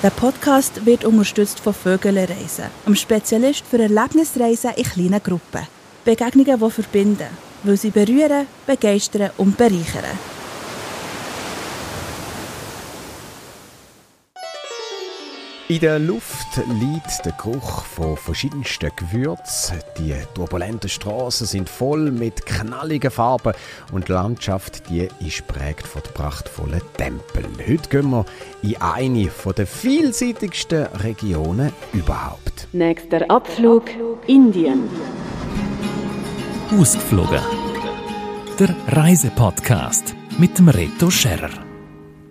Der Podcast wird unterstützt von Vögelreisen, einem Spezialist für Erlebnisreisen in kleinen Gruppen. Begegnungen, die verbinden, weil sie berühren, begeistern und bereichern. In der Luft liegt der Geruch von verschiedensten Gewürzen. Die turbulenten Straßen sind voll mit knalligen Farben und die Landschaft die ist prägt von den prachtvollen Tempeln. Heute gehen wir in eine der vielseitigsten Regionen überhaupt. Nächster Abflug Indien. Ausgeflogen. Der Reisepodcast mit dem Reto Scherrer.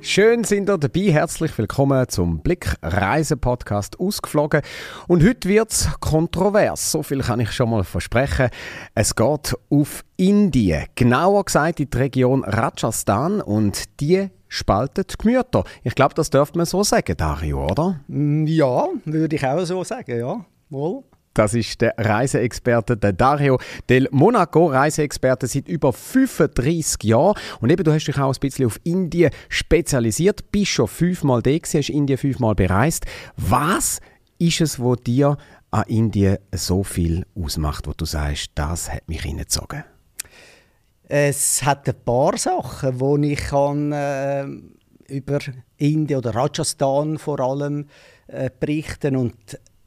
Schön sind ihr dabei. Herzlich willkommen zum Blick Reise-Podcast ausgeflogen. Und heute wird es kontrovers. So viel kann ich schon mal versprechen. Es geht auf Indien. Genauer gesagt in die Region Rajasthan. Und die spaltet Gemüter. Ich glaube, das dürfte man so sagen, Dario, oder? Mm, ja, würde ich auch so sagen, ja. Wohl. Das ist der Reiseexperte der Dario del Monaco, Reiseexperte seit über 35 Jahren. Und eben, du hast dich auch ein bisschen auf Indien spezialisiert, bist schon fünfmal da gewesen, hast Indien fünfmal bereist. Was ist es, wo dir an Indien so viel ausmacht, wo du sagst, das hat mich hineingezogen? Es hat ein paar Sachen, die ich kann, äh, über Indien oder Rajasthan vor allem äh, berichten und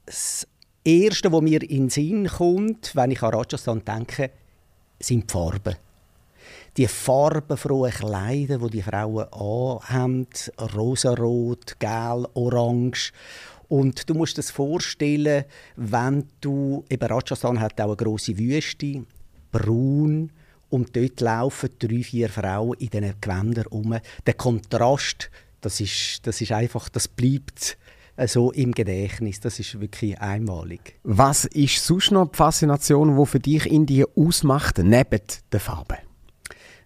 das Erste, was mir in den Sinn kommt, wenn ich an Rajasthan denke, sind die Farben. Die farbenfrohen Kleider, die die Frauen anhaben, rosarot, gel, orange. Und du musst dir vorstellen, wenn du, eben Rajasthan hat auch eine grosse Wüste, braun, und dort laufen drei, vier Frauen in diesen Gewändern um. Der Kontrast, das ist, das ist einfach, das bleibt so im Gedächtnis. Das ist wirklich einmalig. Was ist sonst noch die Faszination, die für dich Indien ausmacht, neben der Farbe?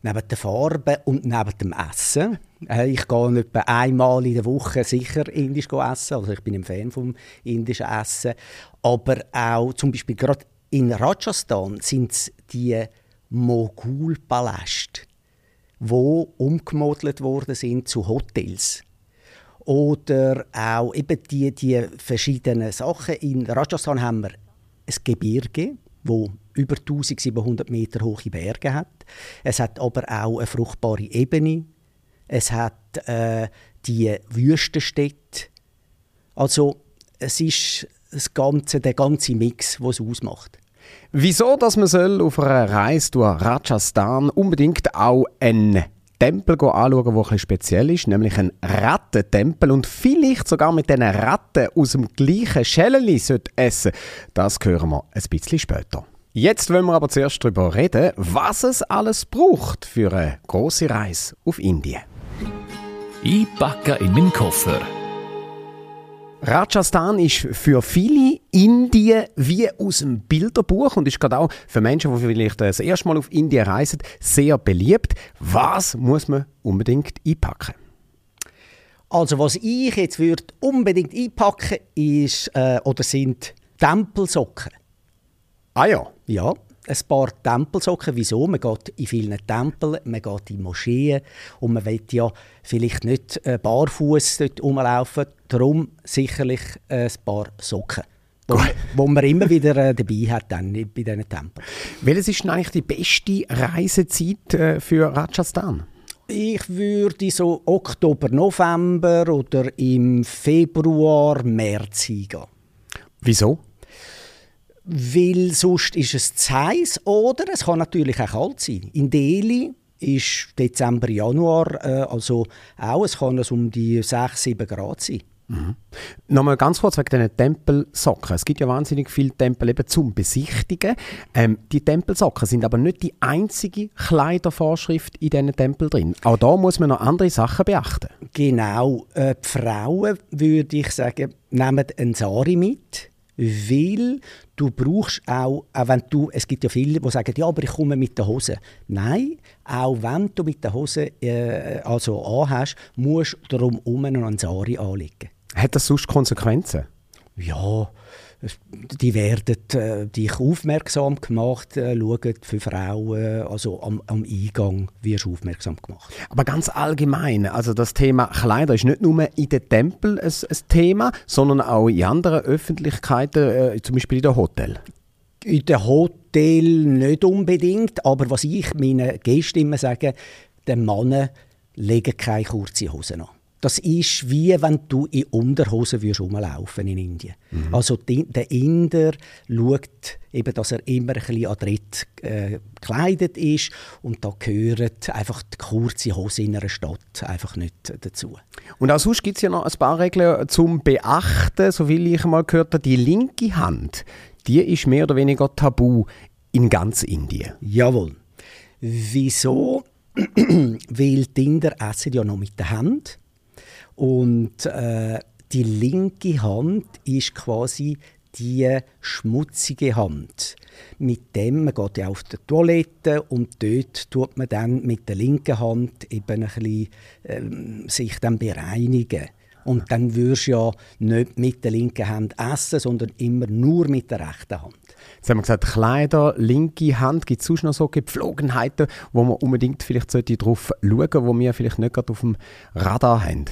Neben der Farbe und neben dem Essen. Äh, ich gehe etwa einmal in der Woche sicher indisch essen. Also ich bin ein Fan vom indischen Essen. Aber auch zum Beispiel gerade in Rajasthan sind es die Mogulpaläste, die umgemodelt worden sind zu Hotels. Oder auch eben die, die verschiedenen Sachen. In Rajasthan haben wir ein Gebirge, wo über 1700 Meter hohe Berge hat. Es hat aber auch eine fruchtbare Ebene. Es hat äh, die Wüstenstädte. Also es ist das ganze, der ganze Mix, was es ausmacht. Wieso, dass man soll auf einer Reise durch Rajasthan unbedingt auch einen Tempel anschauen, der etwas speziell ist, nämlich ein Rattentempel und vielleicht sogar mit diesen Ratten aus dem gleichen Schäleli essen Das hören wir ein bisschen später. Jetzt wollen wir aber zuerst darüber reden, was es alles braucht für eine große Reise auf Indien. Ich packe in meinen Koffer Rajasthan ist für viele Indien wie aus einem Bilderbuch und ist gerade auch für Menschen, die vielleicht das erste Mal auf Indien reisen, sehr beliebt. Was muss man unbedingt einpacken? Also was ich jetzt würde unbedingt einpacken ist äh, oder sind Tempelsocken. Ah ja. Ja ein paar Tempelsocken. Wieso? Man geht in vielen Tempeln, man geht in Moscheen und man will ja vielleicht nicht äh, barfuß dort rumlaufen. Darum sicherlich ein paar Socken. Wo, wo man immer wieder äh, dabei hat dann bei diesen Tempeln. Welches ist denn eigentlich die beste Reisezeit äh, für Rajasthan? Ich würde so Oktober, November oder im Februar, März hingehen. Wieso? weil sonst ist es zu heiß oder es kann natürlich auch kalt sein. In Delhi ist Dezember, Januar, äh, also auch, es kann es um die 6, 7 Grad sein. Mhm. Nochmal ganz kurz wegen diesen Tempelsocken. Es gibt ja wahnsinnig viele Tempel eben zum Besichtigen. Ähm, die Tempelsocken sind aber nicht die einzige Kleidervorschrift in diesen Tempel drin. Auch da muss man noch andere Sachen beachten. Genau. Äh, die Frauen, würde ich sagen, nehmen einen Sari mit weil du brauchst auch, auch wenn du, es gibt ja viele, die sagen, ja, aber ich komme mit der Hose. Nein, auch wenn du mit der Hose äh, also anhast, musst du darum herum einen Ansari anlegen. Hat das sonst Konsequenzen? Ja, die werden äh, dich aufmerksam gemacht, äh, schauen für Frauen, also am, am Eingang wirst du aufmerksam gemacht. Aber ganz allgemein, also das Thema Kleider ist nicht nur in den Tempel ein, ein Thema, sondern auch in anderen Öffentlichkeiten, äh, zum Beispiel in den Hotel. In den Hotel nicht unbedingt, aber was ich meinen Gästen immer sage, den Männern legen keine kurze Hosen an. Das ist wie wenn du in Unterhosen würdest rumlaufen in Indien. Mhm. Also die, der Inder schaut eben, dass er immer ein bisschen adrett äh, gekleidet ist und da gehört einfach die kurze Hose in einer Stadt einfach nicht dazu. Und auch sonst gibt es ja noch ein paar Regeln zum Beachten, so wie ich mal gehört habe, die linke Hand, die ist mehr oder weniger tabu in ganz Indien. Jawohl. Wieso? Weil die Inder essen ja noch mit der Hand und äh, die linke Hand ist quasi die schmutzige Hand. Mit dem man geht ja auf die Toilette und dort tut man dann mit der linken Hand eben ein bisschen, ähm, sich dann bereinigen. Und dann würdest du ja nicht mit der linken Hand essen, sondern immer nur mit der rechten Hand. Jetzt haben wir gesagt, Kleider, linke Hand. Gibt es sonst noch so Gepflogenheiten, wo man unbedingt vielleicht darauf schauen sollte, wo wir vielleicht nicht gerade auf dem Radar haben?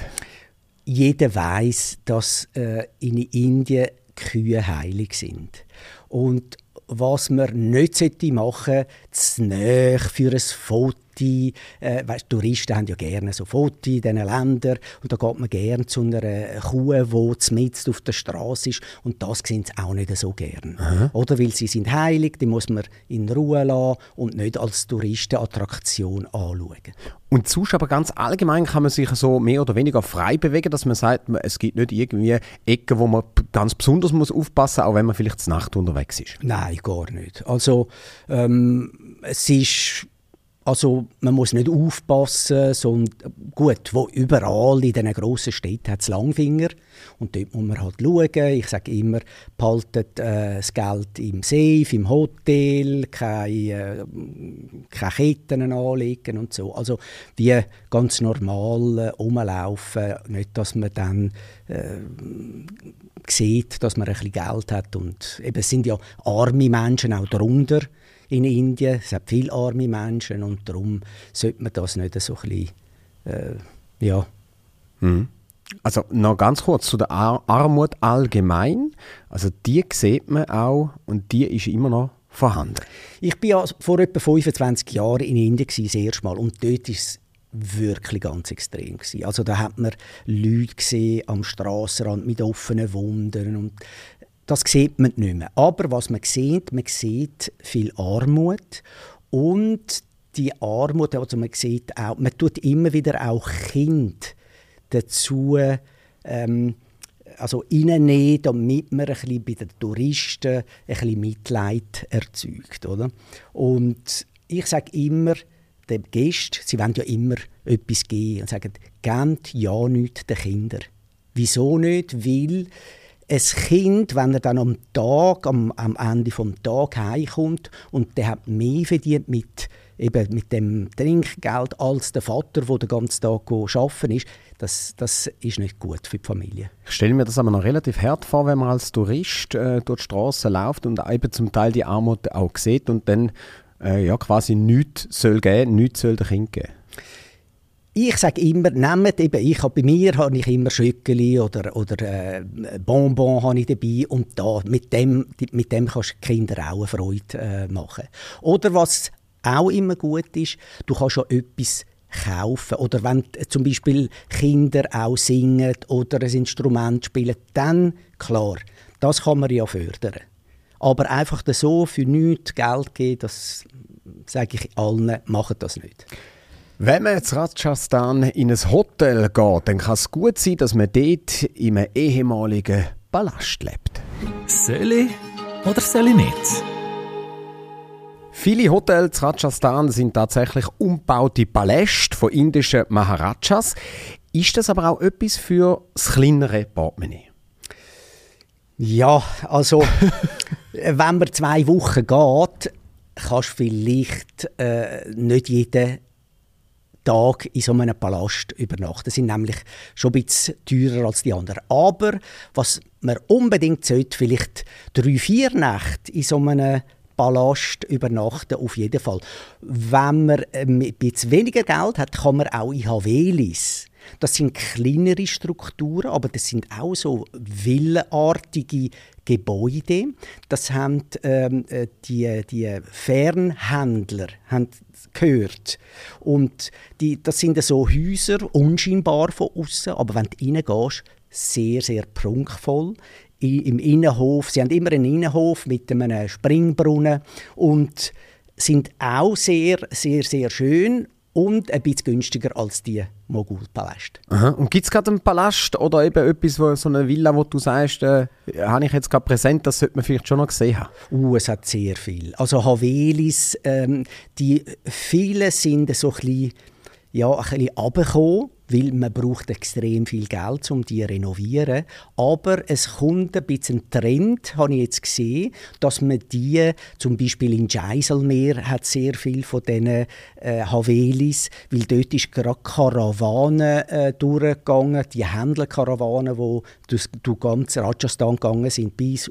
jeder weiß, dass äh, in Indien Kühe heilig sind. Und was man nicht machen sollte, zu nahe für ein Foto Fotos. Äh, weißt, Touristen haben ja gerne so Fotos in diesen Ländern. Und da geht man gerne zu einer Kuh, die mitten auf der Straße ist. Und das sehen sie auch nicht so gerne. Aha. Oder weil sie sind heilig, die muss man in Ruhe lassen und nicht als Touristenattraktion anschauen. Und sonst aber ganz allgemein kann man sich so mehr oder weniger frei bewegen, dass man sagt, es gibt nicht irgendwie Ecken, wo man ganz besonders muss aufpassen muss, auch wenn man vielleicht zur Nacht unterwegs ist. Nein, gar nicht. Also ähm, es ist also man muss nicht aufpassen, sondern gut, wo überall in diesen grossen Städten hat es Langfinger und dort muss man halt schauen. Ich sage immer, behaltet äh, das Geld im Safe, im Hotel, keine, äh, keine Ketten anlegen und so. Also wie ganz normal äh, rumlaufen, nicht, dass man dann äh, sieht, dass man ein bisschen Geld hat und eben, es sind ja arme Menschen auch darunter in Indien. Es hat viele arme Menschen und darum sollte man das nicht so ein bisschen, äh, ja. Mhm. Also noch ganz kurz zu der Ar Armut allgemein. Also die sieht man auch und die ist immer noch vorhanden. Ich war ja vor etwa 25 Jahren in Indien das erste Mal und dort ist es wirklich ganz extrem gewesen. Also da hat man Leute gesehen am Straßenrand mit offenen Wunden und das sieht man nicht mehr. Aber was man sieht, man sieht viel Armut und die Armut, also man sieht auch, man tut immer wieder auch Kind dazu ähm, also reinnehmen, damit man ein bisschen bei den Touristen ein bisschen Mitleid erzeugt. Oder? Und ich sage immer den Gästen, sie wollen ja immer etwas geben und sagen, gebt ja nichts den Kindern. Wieso nicht? Weil ein Kind, wenn er dann am Tag, am, am Ende des Tages heimkommt und der hat mehr verdient mit, eben mit dem Trinkgeld als der Vater, der den ganzen Tag arbeiten ist, das, das ist nicht gut für die Familie. Ich stelle mir das aber noch relativ hart vor, wenn man als Tourist äh, durch die Straße läuft und eben zum Teil die Armut auch sieht und dann äh, ja, quasi nichts soll geben, nichts soll dem Kind geben ich sage immer, nehmt eben, ich habe bei mir habe ich immer Schöckeli oder, oder äh, Bonbon habe ich dabei und da, mit dem, mit dem kannst du Kinder auch eine Freude äh, machen. Oder was auch immer gut ist, du kannst ja etwas kaufen. Oder wenn zum Beispiel Kinder auch singen oder ein Instrument spielen, dann, klar, das kann man ja fördern. Aber einfach so für nichts Geld geben, das sage ich allen, machen das nicht. Wenn man jetzt Rajasthan in ein Hotel geht, dann kann es gut sein, dass man dort in einem ehemaligen Palast lebt. Soll ich oder soll ich nicht? Viele Hotels in Rajasthan sind tatsächlich umgebaute Paläste von indischen Maharajas. Ist das aber auch etwas für das kleinere Portemonnaie? Ja, also wenn man zwei Wochen geht, kannst du vielleicht äh, nicht jeden Tag in so einem Palast übernachten. Das sind nämlich schon ein bisschen teurer als die anderen. Aber was man unbedingt sollte, vielleicht drei, vier Nächte in so einem Palast übernachten, auf jeden Fall. Wenn man ein bisschen weniger Geld hat, kann man auch in Havelis das sind kleinere Strukturen, aber das sind auch so villenartige Gebäude. Das haben ähm, äh, die, die Fernhändler haben gehört. Und die, das sind so Häuser, unscheinbar von außen, aber wenn du reingehst, sehr, sehr prunkvoll. Im Innenhof, sie haben immer einen Innenhof mit einem Springbrunnen. Und sind auch sehr, sehr, sehr schön und ein bisschen günstiger als die Mogulpaläste. Und gibt es gerade einen Palast oder eben etwas, wo, so eine Villa, wo du sagst, äh, habe ich jetzt gerade präsent, das sollte man vielleicht schon noch gesehen haben? Uh, es hat sehr viel. Also Havelis, ähm, die viele sind so ein bisschen, ja, ein bisschen runtergekommen weil man braucht extrem viel Geld, um die zu renovieren. Aber es kommt ein bisschen Trend, habe ich jetzt gesehen, dass man die, zum Beispiel in Geiselmeer hat sehr viel von diesen äh, Havelis, weil dort ist gerade Karawanen äh, durchgegangen, die Händlerkarawanen, die durch, durch ganz Rajasthan gegangen sind, bis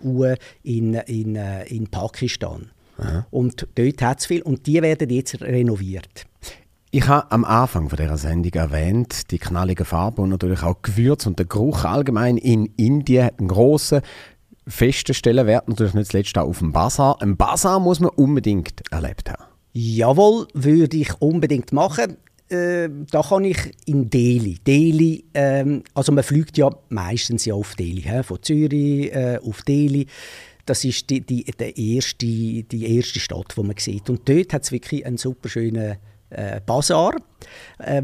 in, in, äh, in Pakistan. Aha. Und dort hat es viel und die werden jetzt renoviert. Ich habe am Anfang dieser Sendung erwähnt, die knallige Farbe und natürlich auch Gewürz und der Geruch allgemein in Indien hat einen grossen, festen Stellenwert, natürlich nicht zuletzt auch auf dem Bazar. Ein Bazar muss man unbedingt erlebt haben. Jawohl, würde ich unbedingt machen. Äh, da kann ich in Delhi. Delhi, ähm, also man fliegt ja meistens ja auf Delhi, he? von Zürich äh, auf Delhi. Das ist die, die, die, erste, die erste Stadt, die man sieht. Und dort hat es wirklich einen super schönen äh, Bazar. Äh,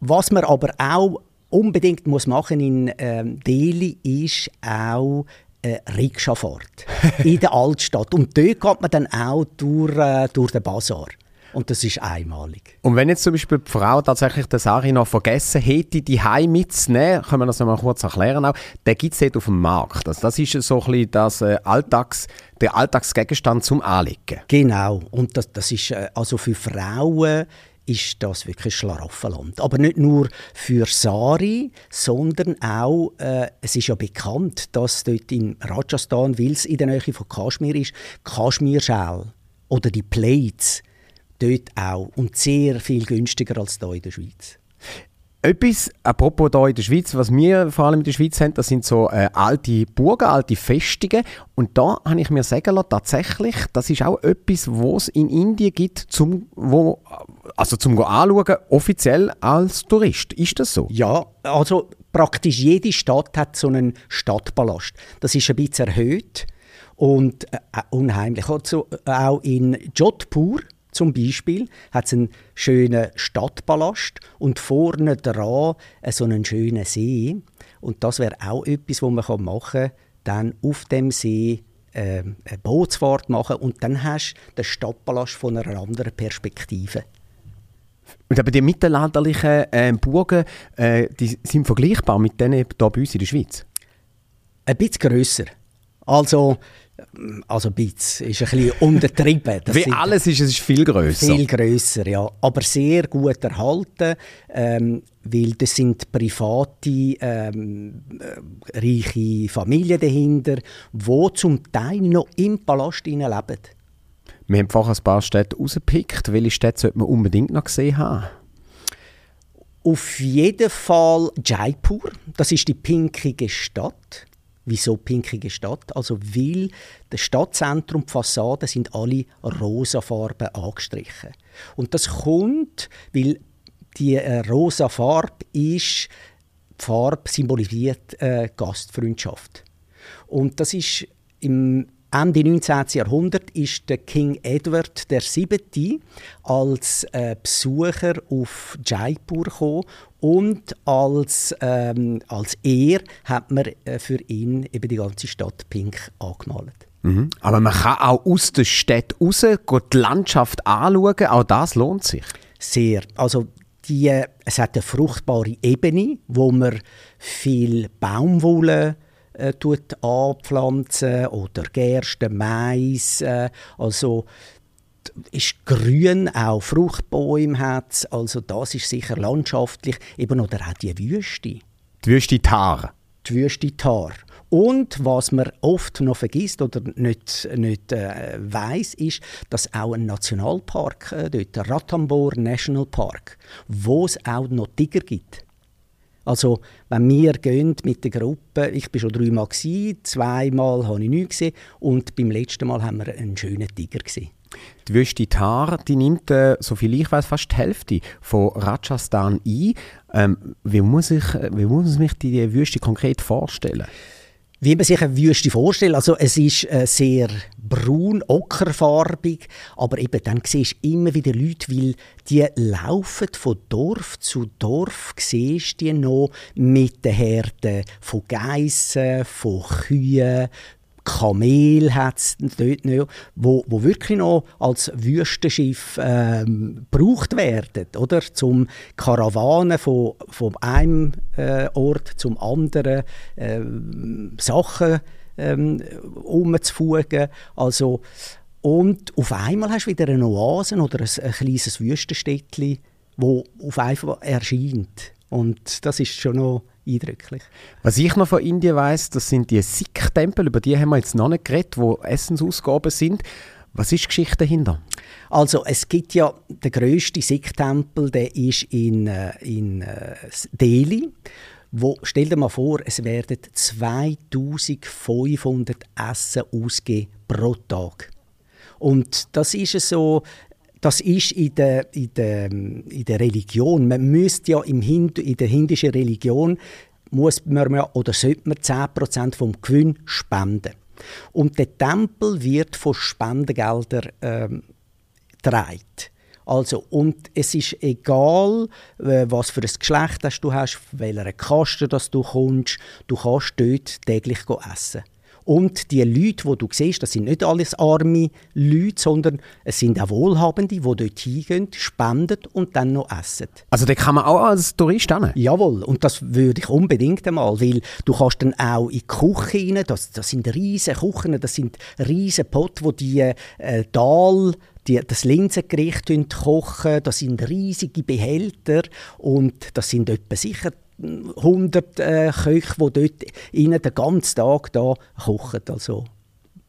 was man aber auch unbedingt muss machen in ähm, Delhi ist auch äh, Rikscha-Fahrt in der Altstadt. Und dort geht man dann auch durch, äh, durch den Bazar. Und das ist einmalig. Und wenn jetzt zum Beispiel die Frau tatsächlich den Sari noch vergessen hätte, die Heim mitzunehmen, können wir das noch mal kurz erklären auch, den gibt es dort auf dem Markt. Also das ist so ein bisschen das, äh, Alltags, der Alltagsgegenstand zum Anlegen. Genau. Und das, das ist äh, also für Frauen ist das wirklich Schlaraffenland. Aber nicht nur für Sari, sondern auch, äh, es ist ja bekannt, dass dort in Rajasthan, weil es in der Nähe von Kaschmir ist, Kaschmirschal oder die Plates, dort auch und sehr viel günstiger als hier in der Schweiz. Etwas, apropos hier in der Schweiz, was wir vor allem in der Schweiz haben, das sind so äh, alte Burgen, alte Festungen. Und da habe ich mir sagen lassen, tatsächlich, das ist auch etwas, was es in Indien gibt, zum, wo, also zum anschauen, offiziell als Tourist. Ist das so? Ja, also praktisch jede Stadt hat so einen Stadtpalast. Das ist ein bisschen erhöht und äh, unheimlich. Also auch in Jodhpur, zum Beispiel hat es einen schönen Stadtpalast und vorne dran so einen schönen See. Und das wäre auch etwas, was man machen kann, dann auf dem See äh, eine Bootsfahrt machen und dann hast du den Stadtpalast von einer anderen Perspektive. Und aber die mittelalterlichen äh, Burgen, äh, die sind vergleichbar mit denen hier bei uns in der Schweiz? Ein bisschen grösser. Also also ein bisschen, ist ein bisschen untertrieben. Das Wie alles ist, es ist viel grösser. Viel grösser, ja. Aber sehr gut erhalten, ähm, weil das sind private, ähm, äh, reiche Familien dahinter, die zum Teil noch im Palast leben. Wir haben vorher ein paar Städte rausgepickt. Welche Städte sollte man unbedingt noch gesehen haben? Auf jeden Fall Jaipur. Das ist die pinkige Stadt. Wieso pinkige Stadt? Also weil das Stadtzentrum, die Fassaden sind alle rosa Farben angestrichen. Und das kommt, weil die äh, rosa Farbe ist, die Farbe symbolisiert äh, Gastfreundschaft. Und das ist im Ende 19. Jahrhundert ist der King Edward VII. als äh, Besucher auf Jaipur gekommen und als, ähm, als Ehr hat man äh, für ihn eben die ganze Stadt pink angemalt. Mhm. Aber man kann auch aus der Stadt raus die Landschaft anschauen, auch das lohnt sich. Sehr. Also die, äh, es hat eine fruchtbare Ebene, wo man viel Baumwolle äh, tut anpflanzen oder Gerste, Mais. Äh, also ist grün, auch Fruchtbäume hat Also das ist sicher landschaftlich. Eben oder auch die Wüste. Die Wüste Tar. Die Wüste Tar. Und was man oft noch vergisst oder nicht, nicht äh, weiß, ist, dass auch ein Nationalpark äh, dort, der Ratambor National Park, wo es auch noch Tiger gibt. Also, wenn wir gehen mit der Gruppe, ich bin schon dreimal gewesen, zweimal habe ich nichts gesehen und beim letzten Mal haben wir einen schönen Tiger gesehen. Die Wüste Thar, die nimmt, äh, so viel ich weiß, fast die Hälfte von Rajasthan ein. Ähm, wie, muss ich, wie muss ich die Wüste konkret vorstellen? Wie man sich eine Wüste vorstellt. Also es ist äh, sehr braun, ockerfarbig, aber eben dann siehst du immer wieder Leute, weil die laufen von Dorf zu Dorf, siehst die noch mit den Herden von Geissen, von Kühen, Kamel hat es dort noch, wo, wo wirklich noch als Wüstenschiff ähm, gebraucht werden, oder? Zum Karawanen von, von einem äh, Ort zum anderen äh, Sachen ähm, umzufugen. Also, und auf einmal hast du wieder eine Oase oder ein, ein kleines Wüstenstädtchen, wo auf einmal erscheint. Und das ist schon noch eindrücklich. Was ich noch von Indien weiß, das sind die Sikh-Tempel, über die haben wir jetzt noch nicht geredet, wo Essensausgaben sind. Was ist die Geschichte dahinter? Also es gibt ja den grössten Sikh-Tempel, der ist in, äh, in uh, Delhi. Wo, stell dir mal vor, es werden 2500 Essen ausgegeben pro Tag. Und das ist so, das ist in der, in der, in der Religion. Man müsste ja im Hindu, in der hindischen Religion muss man oder sollte man 10% vom Gewinn spenden. Und der Tempel wird von Spendengeldern ähm, getragen. Also, und es ist egal, äh, was für ein Geschlecht du hast, welcher Kaste du kommst, du kannst dort täglich essen. Und die Leute, die du siehst, das sind nicht alles arme Leute, sondern es sind auch Wohlhabende, die dort hingehen, spenden und dann noch essen. Also da kann man auch als Tourist hin? Jawohl, und das würde ich unbedingt einmal, weil du kannst dann auch in die Küche rein, das, das sind riesige Küchen, das sind riesige Potte, wo die äh, Dahl die, das Linsengericht kochen, das sind riesige Behälter und das sind etwa sicher 100 äh, Köche, die dort innen den ganzen Tag da kochen. Also.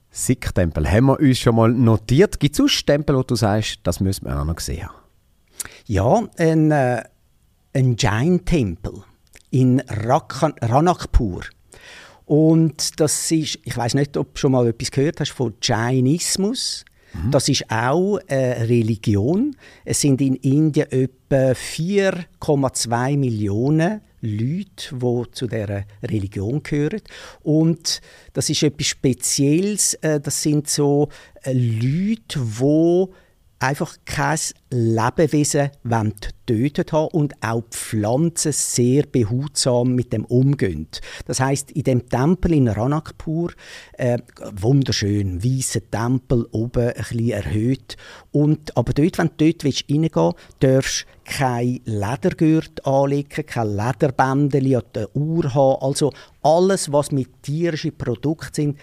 Sikh-Tempel haben wir uns schon mal notiert. Gibt es sonst Tempel, wo du sagst, das müssen wir auch noch sehen? Ja, ein, äh, ein Jain-Tempel in Rakan Ranakpur. Und das ist, ich weiß nicht, ob du schon mal etwas gehört hast von Jainismus. Mhm. Das ist auch eine Religion. Es sind in Indien etwa 4,2 Millionen Leute, die zu dieser Religion gehören. Und das ist etwas Spezielles. Äh, das sind so äh, Leute, die einfach kein Lebewesen tötet haben und auch die Pflanzen sehr behutsam mit dem umgehen. Das heißt, in dem Tempel in Ranakpur, äh, wunderschön, weißer Tempel, oben ein bisschen erhöht. Und, aber dort, wenn du dort reingehen willst, darfst du kein Ledergurt anlegen, kein Lederbändchen an der Uhr haben. Also alles, was mit tierischen Produkten sind,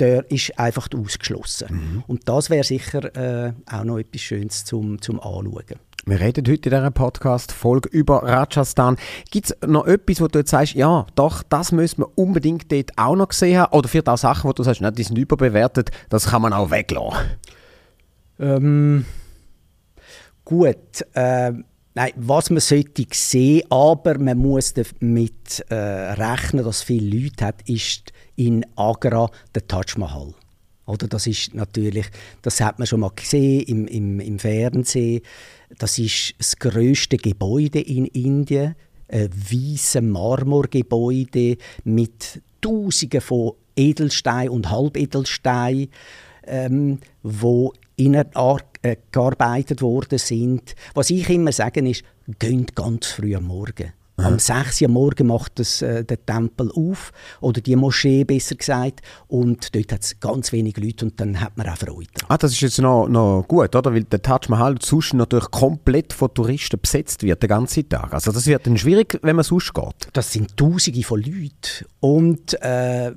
der ist einfach ausgeschlossen. Mhm. Und das wäre sicher äh, auch noch etwas Schönes zum, zum Anschauen. Wir reden heute in dieser Podcast-Folge über Rajasthan. Gibt es noch etwas, wo du jetzt sagst, ja, doch, das müssen wir unbedingt dort auch noch sehen haben? Oder vielleicht auch Sachen, wo du sagst, nein, die sind überbewertet, das kann man auch weglassen? Ähm, gut, äh, Nein, was man sollte sehen, aber man muss damit äh, rechnen, dass viele Leute hat, ist in Agra der Taj Mahal. Oder das ist natürlich, das hat man schon mal gesehen im, im, im Fernsehen. Das ist das größte Gebäude in Indien, ein weißes Marmorgebäude mit Tausenden von Edelstein und Halbedelstein, ähm, wo innen äh, gearbeitet worden sind. Was ich immer sage ist, geht ganz früh am Morgen. Aha. Am 6 Uhr morgen macht das, äh, der Tempel auf, oder die Moschee besser gesagt, und dort hat es ganz wenig Leute und dann hat man auch Freude. Ah, das ist jetzt noch, noch gut, oder? Weil der Taj Mahal sonst natürlich komplett von Touristen besetzt wird, den ganzen Tag. Also das wird dann schwierig, wenn man sonst geht. Das sind Tausende von Leuten. Und äh,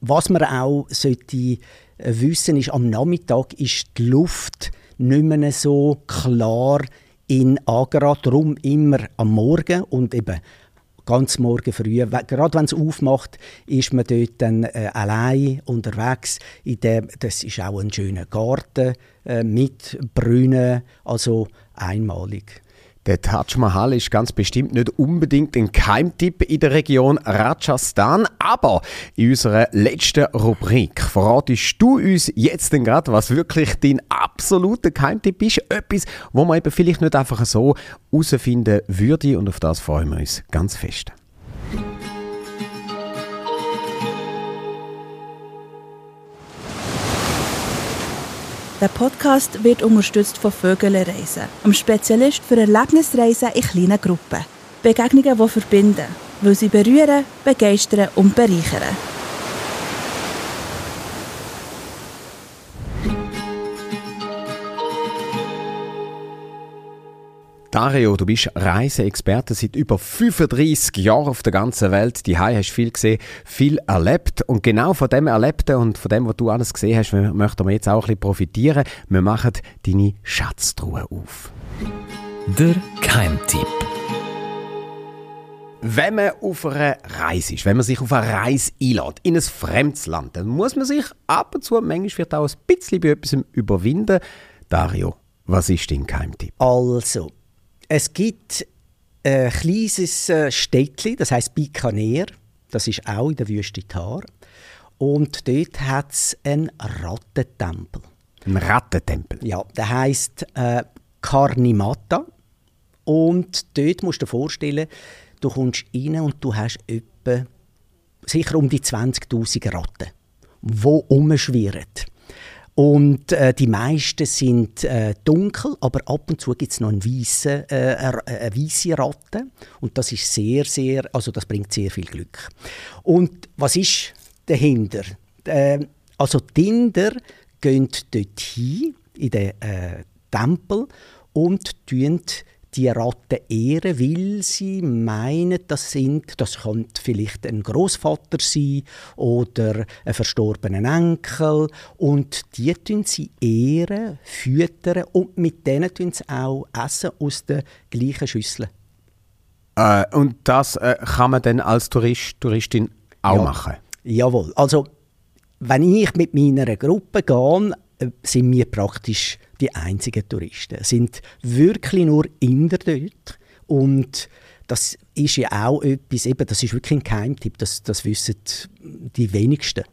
was man auch sollte äh, wissen ist, am Nachmittag ist die Luft nicht mehr so klar in Agra. Darum immer am Morgen und eben ganz morgen früh. Gerade wenn es aufmacht, ist man dort dann äh, allein unterwegs. In dem, das ist auch ein schöner Garten äh, mit Brunnen, also einmalig. Der Taj Mahal ist ganz bestimmt nicht unbedingt ein Keimtipp in der Region Rajasthan, aber in unserer letzten Rubrik verratest du uns jetzt gerade, was wirklich dein absoluter Keimtipp ist. Etwas, wo man eben vielleicht nicht einfach so herausfinden würde und auf das freuen wir uns ganz fest. Der Podcast wird unterstützt von Vögelreisen, einem Spezialist für Erlebnisreisen in kleinen Gruppen. Begegnungen, die verbinden, weil sie berühren, begeistern und bereichern. Dario, du bist Reiseexperte seit über 35 Jahren auf der ganzen Welt. Die hast viel gesehen, viel erlebt. Und genau von dem Erlebten und von dem, was du alles gesehen hast, möchten wir jetzt auch ein bisschen profitieren. Wir machen deine Schatztruhe auf. Der Keimtipp. Wenn man auf einer Reise ist, wenn man sich auf eine Reise einlädt, in ein fremdes Land, dann muss man sich ab und zu, manchmal wird auch ein bisschen bei etwas überwinden. Dario, was ist dein Keimtipp? Also, es gibt ein kleines äh, Städtchen, das heißt Bikaner. Das ist auch in der Wüste Thar. Und dort hat es einen Rattentempel. Ein Rattentempel? Ja, der heißt äh, Karnimata. Und dort musst du dir vorstellen, du kommst rein und du hast etwa sicher um die 20.000 Ratten, die umschwirren. Und äh, die meisten sind äh, dunkel, aber ab und zu gibt es noch eine weiße, äh, weisse Ratte. Und das ist sehr, sehr, also das bringt sehr viel Glück. Und was ist dahinter? Äh, also die Inder gehen dort hin, in den äh, Tempel, und tun die Ratten ehren, weil sie meinen, das sind, das könnte vielleicht ein Großvater sein oder ein verstorbener Enkel und die tun sie ehren, füttern und mit denen tun sie auch essen aus der gleichen Schüssel. Äh, und das äh, kann man dann als Tourist, Touristin auch ja. machen? Jawohl. Also wenn ich mit meiner Gruppe gehe, sind wir praktisch die einzigen Touristen. Es sind wirklich nur Inder dort. Und das ist ja auch etwas, eben, das ist wirklich ein Geheimtipp, das, das wissen die wenigsten.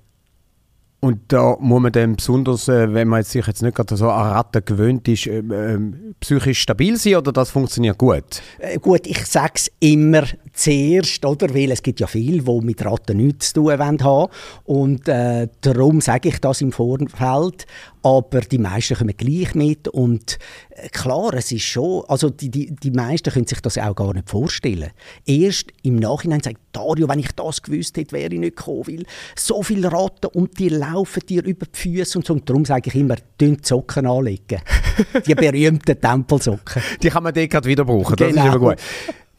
Und da muss man dann besonders, äh, wenn man sich jetzt nicht gerade so an Ratten gewöhnt ist, äh, äh, psychisch stabil sein oder das funktioniert gut? Äh, gut, ich sage es immer zuerst, oder? weil es gibt ja viele, die mit Ratten nichts zu tun haben und äh, darum sage ich das im Vorfeld aber die meisten kommen gleich mit und äh, klar, es ist schon, also die, die, die meisten können sich das auch gar nicht vorstellen. Erst im Nachhinein sagt Dario, wenn ich das gewusst hätte, wäre ich nicht gekommen, weil so viele Ratten und die laufen dir über die Füße und so. Und darum sage ich immer, die Socken anlegen. die berühmten Tempelsocken. Die kann man dort wieder brauchen, das genau. ist immer gut.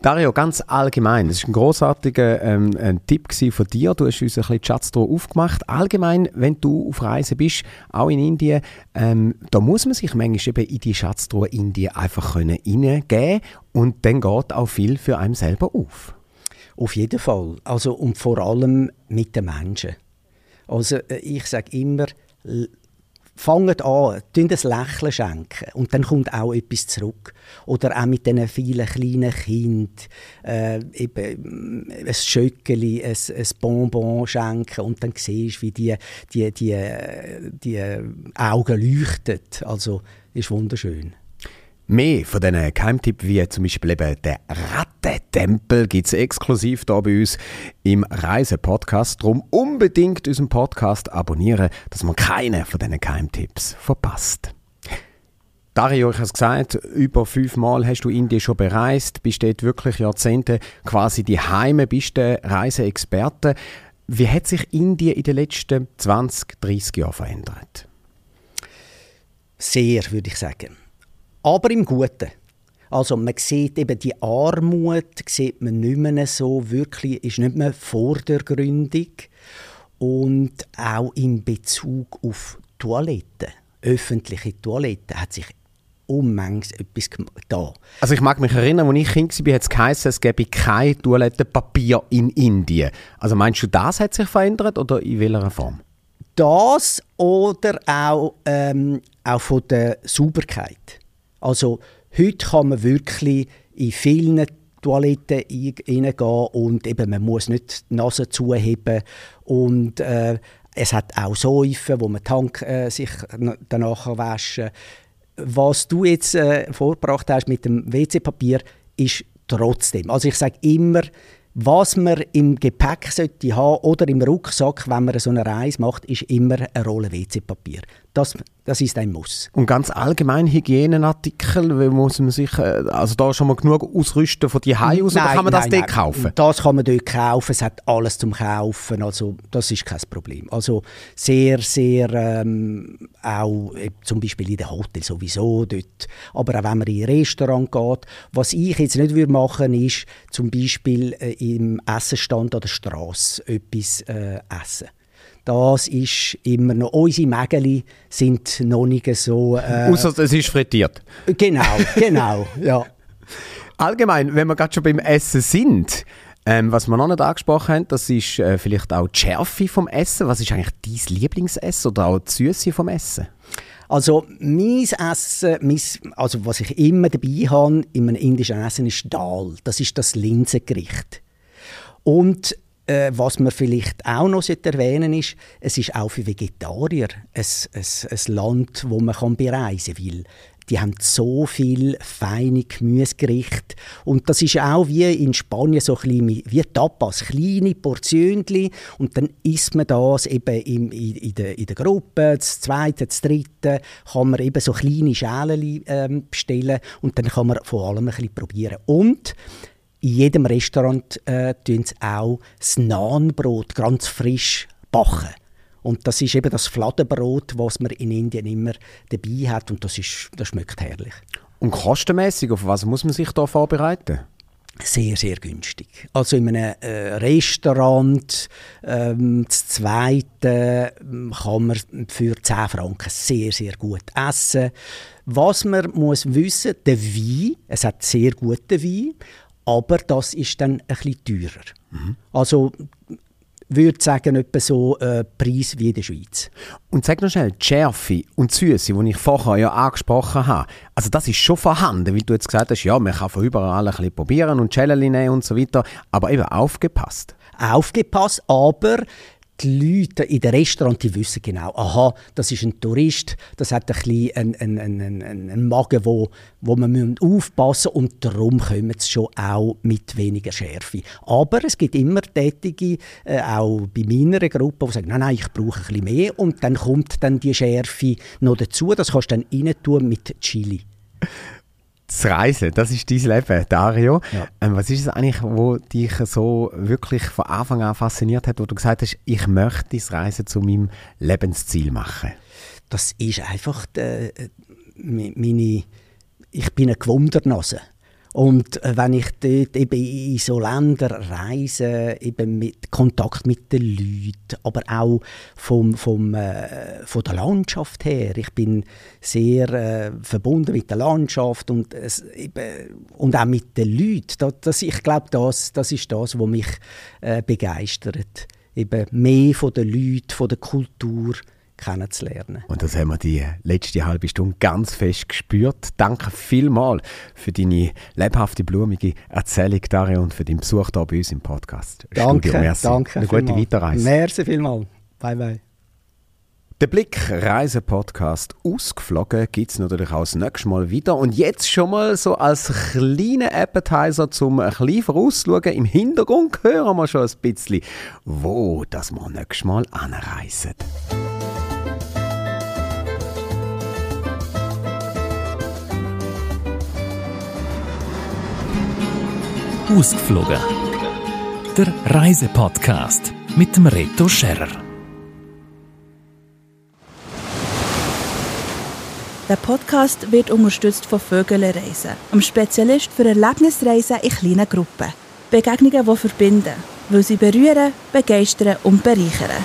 Dario, ganz allgemein, das war ein grossartiger ähm, ein Tipp von dir. Du hast uns ein bisschen die Schatztruhe aufgemacht. Allgemein, wenn du auf Reise bist, auch in Indien, ähm, da muss man sich manchmal eben in die Schatztruhe Indien einfach reingeben und dann geht auch viel für einen selber auf. Auf jeden Fall. Also, und vor allem mit den Menschen. Also äh, ich sage immer, fangen an, ein Lächeln schenken und dann kommt auch etwas zurück. Oder auch mit diesen vielen kleinen Kindern äh, eben ein Schöckeli, ein, ein Bonbon schenken und dann siehst du, wie die, die, die, die Augen leuchten. Also, ist wunderschön. Mehr von diesen Geheimtipps wie zum Beispiel eben der Rattentempel gibt es exklusiv hier bei uns im Reisepodcast. Darum unbedingt unseren Podcast abonnieren, dass man keinen von diesen Geheimtipps verpasst. Dario, ich habe es gesagt, über fünfmal hast du Indien schon bereist, bist dort wirklich Jahrzehnte quasi die Heime, bist der Reiseexperte. Wie hat sich Indien in den letzten 20, 30 Jahren verändert? Sehr, würde ich sagen aber im Guten. Also man sieht eben die Armut, sieht man nicht mehr so wirklich, ist nicht mehr vordergründig und auch in Bezug auf Toiletten öffentliche Toiletten hat sich unmengs etwas da. Also ich mag mich erinnern, als ich Kind war, hat es geheißen, es gäbe kein Toilettenpapier in Indien. Also meinst du, das hat sich verändert oder in welcher Form? Das oder auch, ähm, auch von der Sauberkeit. Also heute kann man wirklich in vielen Toiletten reingehen und eben, man muss nicht die Nase zuheben und äh, es hat auch Säufen, wo man Tank äh, sich danach waschen kann. Was du jetzt äh, vorgebracht hast mit dem WC-Papier, ist trotzdem. Also ich sage immer, was man im Gepäck sollte haben oder im Rucksack, wenn man so eine Reise macht, ist immer eine Rolle WC-Papier. Das, das ist ein Muss. Und ganz allgemein Hygieneartikel, muss man sich, äh, also da schon mal genug ausrüsten von die aus, oder kann man das nein, dort kaufen? Das kann man dort kaufen, es hat alles zum Kaufen, also das ist kein Problem. Also sehr, sehr, ähm, auch äh, zum Beispiel in den Hotels sowieso dort, aber auch wenn man in ein Restaurant geht. Was ich jetzt nicht würde machen, ist zum Beispiel äh, im Essenstand an der Straße etwas äh, essen. Das ist immer noch, unsere Mägeli sind noch nicht so... Äh, Außer es ist frittiert. Genau, genau, ja. Allgemein, wenn wir gerade schon beim Essen sind, ähm, was wir noch nicht angesprochen haben, das ist äh, vielleicht auch die Schärfe vom Essen. Was ist eigentlich dein Lieblingsessen oder auch die Süße vom Essen? Also mein Essen, mein, also was ich immer dabei habe in einem indischen Essen, ist Dal. Das ist das Linsengericht. Und äh, was man vielleicht auch noch erwähnen ist, es ist auch für Vegetarier ein, ein, ein Land, wo man kann bereisen will. Die haben so viel feine Gemüsegerichte. Und das ist auch wie in Spanien so ein bisschen wie Tapas, kleine Portionen. Und dann isst man das eben in, in, in, der, in der Gruppe, das zweite, das dritte, kann man eben so kleine Schälen ähm, bestellen. Und dann kann man vor allem ein bisschen probieren. Und in jedem Restaurant äh, tun sie auch das Nahenbrot ganz frisch backen. Und das ist eben das Fladenbrot, was man in Indien immer dabei hat und das, ist, das schmeckt herrlich. Und kostenmäßig, auf was muss man sich da vorbereiten? Sehr, sehr günstig. Also in einem äh, Restaurant, ähm, das zweite, ähm, kann man für 10 Franken sehr, sehr gut essen. Was man muss wissen, der Wein, es hat sehr guten Wein, aber das ist dann ein bisschen teurer. Mhm. Also würde sagen, etwa so äh, Preis wie in der Schweiz. Und sag noch schnell, die Schärfe und die Süße, die ich vorher ja angesprochen habe, also das ist schon vorhanden, weil du jetzt gesagt hast, ja, man kann von überall ein bisschen probieren und Schellen nehmen und so weiter, aber eben aufgepasst. Aufgepasst, aber die Leute in den Restaurants die wissen genau, aha, das ist ein Tourist, das hat ein bisschen einen, einen, einen, einen Magen, wo, wo man aufpassen muss und darum kommen sie schon auch mit weniger Schärfe. Aber es gibt immer Tätige, äh, auch bei meiner Gruppe, die sagen, nein, nein, ich brauche ein bisschen mehr. Und dann kommt dann die Schärfe noch dazu, das kannst du dann rein tun mit Chili das Reisen, das ist dein Leben, Dario. Ja. Ähm, was ist es eigentlich, wo dich so wirklich von Anfang an fasziniert hat, wo du gesagt hast, ich möchte das Reisen zu meinem Lebensziel machen? Das ist einfach die, äh, meine, ich bin eine Gewundernase. Und äh, wenn ich dort eben in so Länder reise, eben mit Kontakt mit den Leuten, aber auch vom, vom, äh, von der Landschaft her. Ich bin sehr äh, verbunden mit der Landschaft und, äh, eben, und auch mit den Leuten. Das, das ich glaube, das, das ist das, was mich äh, begeistert. Eben mehr von den Leuten, von der Kultur kennenzulernen. Und das haben wir die letzte halbe Stunde ganz fest gespürt. Danke vielmals für deine lebhafte, blumige Erzählung, Dario, und für deinen Besuch hier bei uns im Podcast. Danke, Studio. Merci. danke. Eine gute Weiterreise. Merci vielmals. Bye, bye. Der Blick Reise Podcast ausgeflogen gibt es natürlich auch das nächste Mal wieder. Und jetzt schon mal so als kleiner Appetizer zum ein bisschen vorausschauen. Im Hintergrund hören wir schon ein bisschen, wo das wir nächstes Mal anreisen. Ausgeflogen. Der Reisepodcast mit dem Reto Scherrer. Der Podcast wird unterstützt von Vögele Reisen, einem Spezialist für Erlebnisreisen in kleinen Gruppen. Begegnungen, die verbinden, weil sie berühren, begeistern und bereichern.